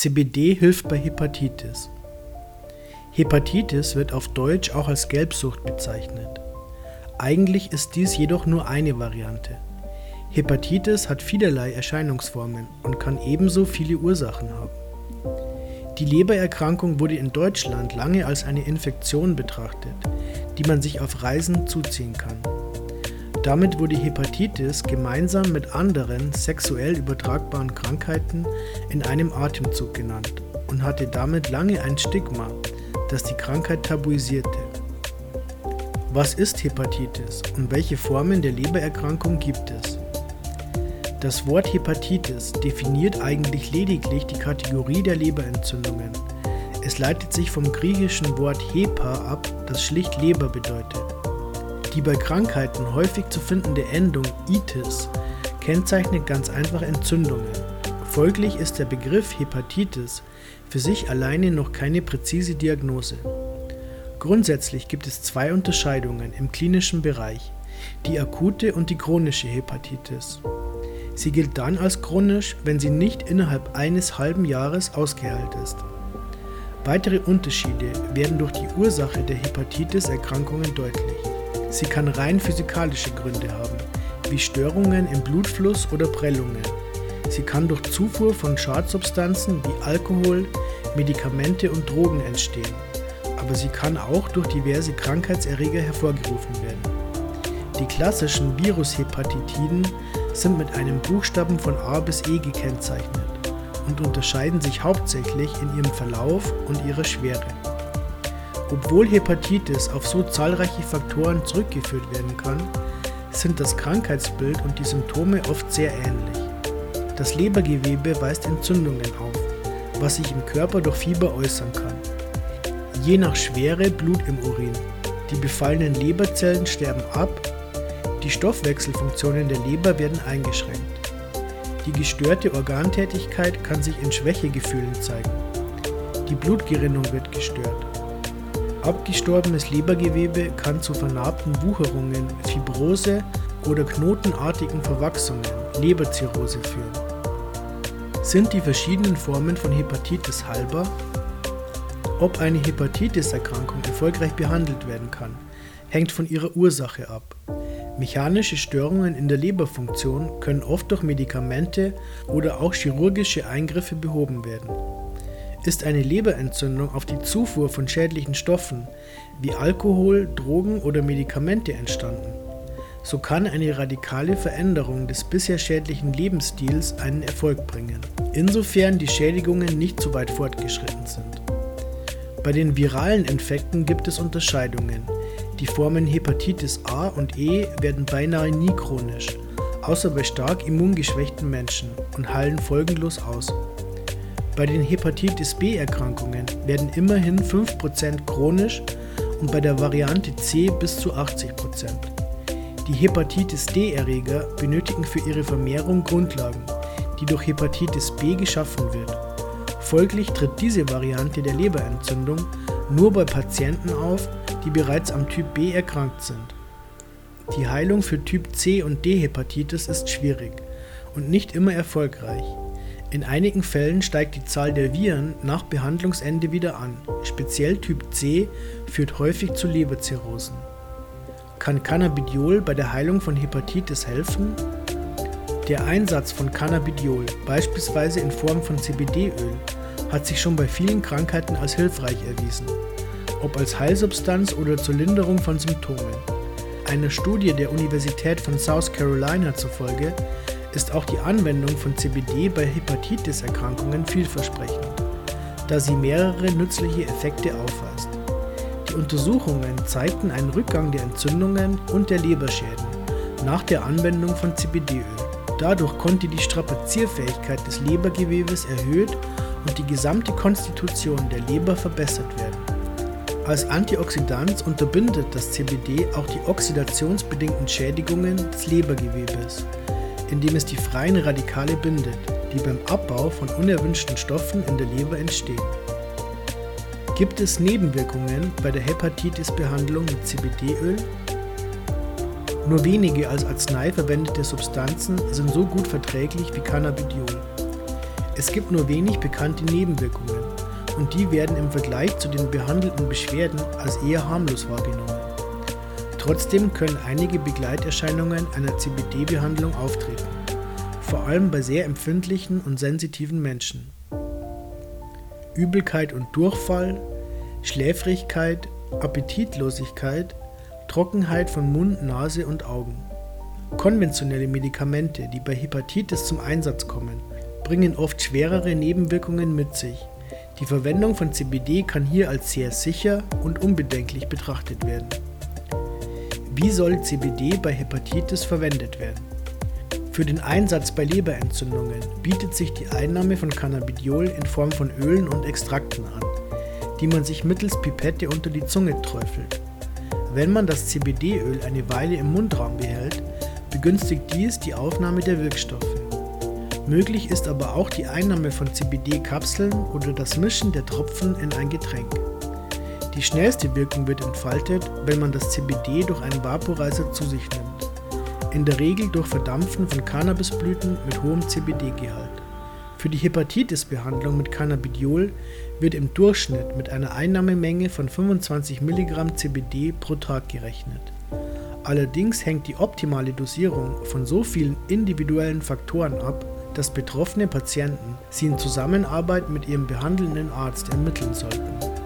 CBD hilft bei Hepatitis. Hepatitis wird auf Deutsch auch als Gelbsucht bezeichnet. Eigentlich ist dies jedoch nur eine Variante. Hepatitis hat vielerlei Erscheinungsformen und kann ebenso viele Ursachen haben. Die Lebererkrankung wurde in Deutschland lange als eine Infektion betrachtet, die man sich auf Reisen zuziehen kann. Damit wurde Hepatitis gemeinsam mit anderen sexuell übertragbaren Krankheiten in einem Atemzug genannt und hatte damit lange ein Stigma, das die Krankheit tabuisierte. Was ist Hepatitis und welche Formen der Lebererkrankung gibt es? Das Wort Hepatitis definiert eigentlich lediglich die Kategorie der Leberentzündungen. Es leitet sich vom griechischen Wort Hepa ab, das schlicht Leber bedeutet. Die bei Krankheiten häufig zu findende Endung itis kennzeichnet ganz einfach Entzündungen. Folglich ist der Begriff Hepatitis für sich alleine noch keine präzise Diagnose. Grundsätzlich gibt es zwei Unterscheidungen im klinischen Bereich, die akute und die chronische Hepatitis. Sie gilt dann als chronisch, wenn sie nicht innerhalb eines halben Jahres ausgeheilt ist. Weitere Unterschiede werden durch die Ursache der Hepatitis-Erkrankungen deutlich. Sie kann rein physikalische Gründe haben, wie Störungen im Blutfluss oder Prellungen. Sie kann durch Zufuhr von Schadsubstanzen wie Alkohol, Medikamente und Drogen entstehen, aber sie kann auch durch diverse Krankheitserreger hervorgerufen werden. Die klassischen Virushepatitiden sind mit einem Buchstaben von A bis E gekennzeichnet und unterscheiden sich hauptsächlich in ihrem Verlauf und ihrer Schwere. Obwohl Hepatitis auf so zahlreiche Faktoren zurückgeführt werden kann, sind das Krankheitsbild und die Symptome oft sehr ähnlich. Das Lebergewebe weist Entzündungen auf, was sich im Körper durch Fieber äußern kann. Je nach Schwere Blut im Urin. Die befallenen Leberzellen sterben ab, die Stoffwechselfunktionen der Leber werden eingeschränkt. Die gestörte Organtätigkeit kann sich in Schwächegefühlen zeigen. Die Blutgerinnung wird gestört. Abgestorbenes Lebergewebe kann zu vernarbten Wucherungen, Fibrose oder knotenartigen Verwachsungen, Leberzirrhose führen. Sind die verschiedenen Formen von Hepatitis heilbar? Ob eine Hepatitis-Erkrankung erfolgreich behandelt werden kann, hängt von ihrer Ursache ab. Mechanische Störungen in der Leberfunktion können oft durch Medikamente oder auch chirurgische Eingriffe behoben werden. Ist eine Leberentzündung auf die Zufuhr von schädlichen Stoffen wie Alkohol, Drogen oder Medikamente entstanden, so kann eine radikale Veränderung des bisher schädlichen Lebensstils einen Erfolg bringen, insofern die Schädigungen nicht zu weit fortgeschritten sind. Bei den viralen Infekten gibt es Unterscheidungen. Die Formen Hepatitis A und E werden beinahe nie chronisch, außer bei stark immungeschwächten Menschen und heilen folgenlos aus. Bei den Hepatitis B-Erkrankungen werden immerhin 5% chronisch und bei der Variante C bis zu 80%. Die Hepatitis D-Erreger benötigen für ihre Vermehrung Grundlagen, die durch Hepatitis B geschaffen wird. Folglich tritt diese Variante der Leberentzündung nur bei Patienten auf, die bereits am Typ B erkrankt sind. Die Heilung für Typ C und D Hepatitis ist schwierig und nicht immer erfolgreich. In einigen Fällen steigt die Zahl der Viren nach Behandlungsende wieder an. Speziell Typ C führt häufig zu Leberzirrhosen. Kann Cannabidiol bei der Heilung von Hepatitis helfen? Der Einsatz von Cannabidiol, beispielsweise in Form von CBD-Öl, hat sich schon bei vielen Krankheiten als hilfreich erwiesen, ob als Heilsubstanz oder zur Linderung von Symptomen. Einer Studie der Universität von South Carolina zufolge ist auch die Anwendung von CBD bei Hepatitis-Erkrankungen vielversprechend, da sie mehrere nützliche Effekte aufweist. Die Untersuchungen zeigten einen Rückgang der Entzündungen und der Leberschäden nach der Anwendung von CBD-Öl. Dadurch konnte die Strapazierfähigkeit des Lebergewebes erhöht und die gesamte Konstitution der Leber verbessert werden. Als Antioxidant unterbindet das CBD auch die oxidationsbedingten Schädigungen des Lebergewebes indem es die freien Radikale bindet, die beim Abbau von unerwünschten Stoffen in der Leber entstehen. Gibt es Nebenwirkungen bei der Hepatitis-Behandlung mit CBD-Öl? Nur wenige als Arznei verwendete Substanzen sind so gut verträglich wie Cannabidiol. Es gibt nur wenig bekannte Nebenwirkungen und die werden im Vergleich zu den behandelten Beschwerden als eher harmlos wahrgenommen. Trotzdem können einige Begleiterscheinungen einer CBD-Behandlung auftreten, vor allem bei sehr empfindlichen und sensitiven Menschen. Übelkeit und Durchfall, Schläfrigkeit, Appetitlosigkeit, Trockenheit von Mund, Nase und Augen. Konventionelle Medikamente, die bei Hepatitis zum Einsatz kommen, bringen oft schwerere Nebenwirkungen mit sich. Die Verwendung von CBD kann hier als sehr sicher und unbedenklich betrachtet werden. Wie soll CBD bei Hepatitis verwendet werden? Für den Einsatz bei Leberentzündungen bietet sich die Einnahme von Cannabidiol in Form von Ölen und Extrakten an, die man sich mittels Pipette unter die Zunge träufelt. Wenn man das CBD-Öl eine Weile im Mundraum behält, begünstigt dies die Aufnahme der Wirkstoffe. Möglich ist aber auch die Einnahme von CBD-Kapseln oder das Mischen der Tropfen in ein Getränk. Die schnellste Wirkung wird entfaltet, wenn man das CBD durch einen Vaporizer zu sich nimmt. In der Regel durch Verdampfen von Cannabisblüten mit hohem CBD-Gehalt. Für die Hepatitis-Behandlung mit Cannabidiol wird im Durchschnitt mit einer Einnahmemenge von 25 mg CBD pro Tag gerechnet. Allerdings hängt die optimale Dosierung von so vielen individuellen Faktoren ab, dass betroffene Patienten sie in Zusammenarbeit mit ihrem behandelnden Arzt ermitteln sollten.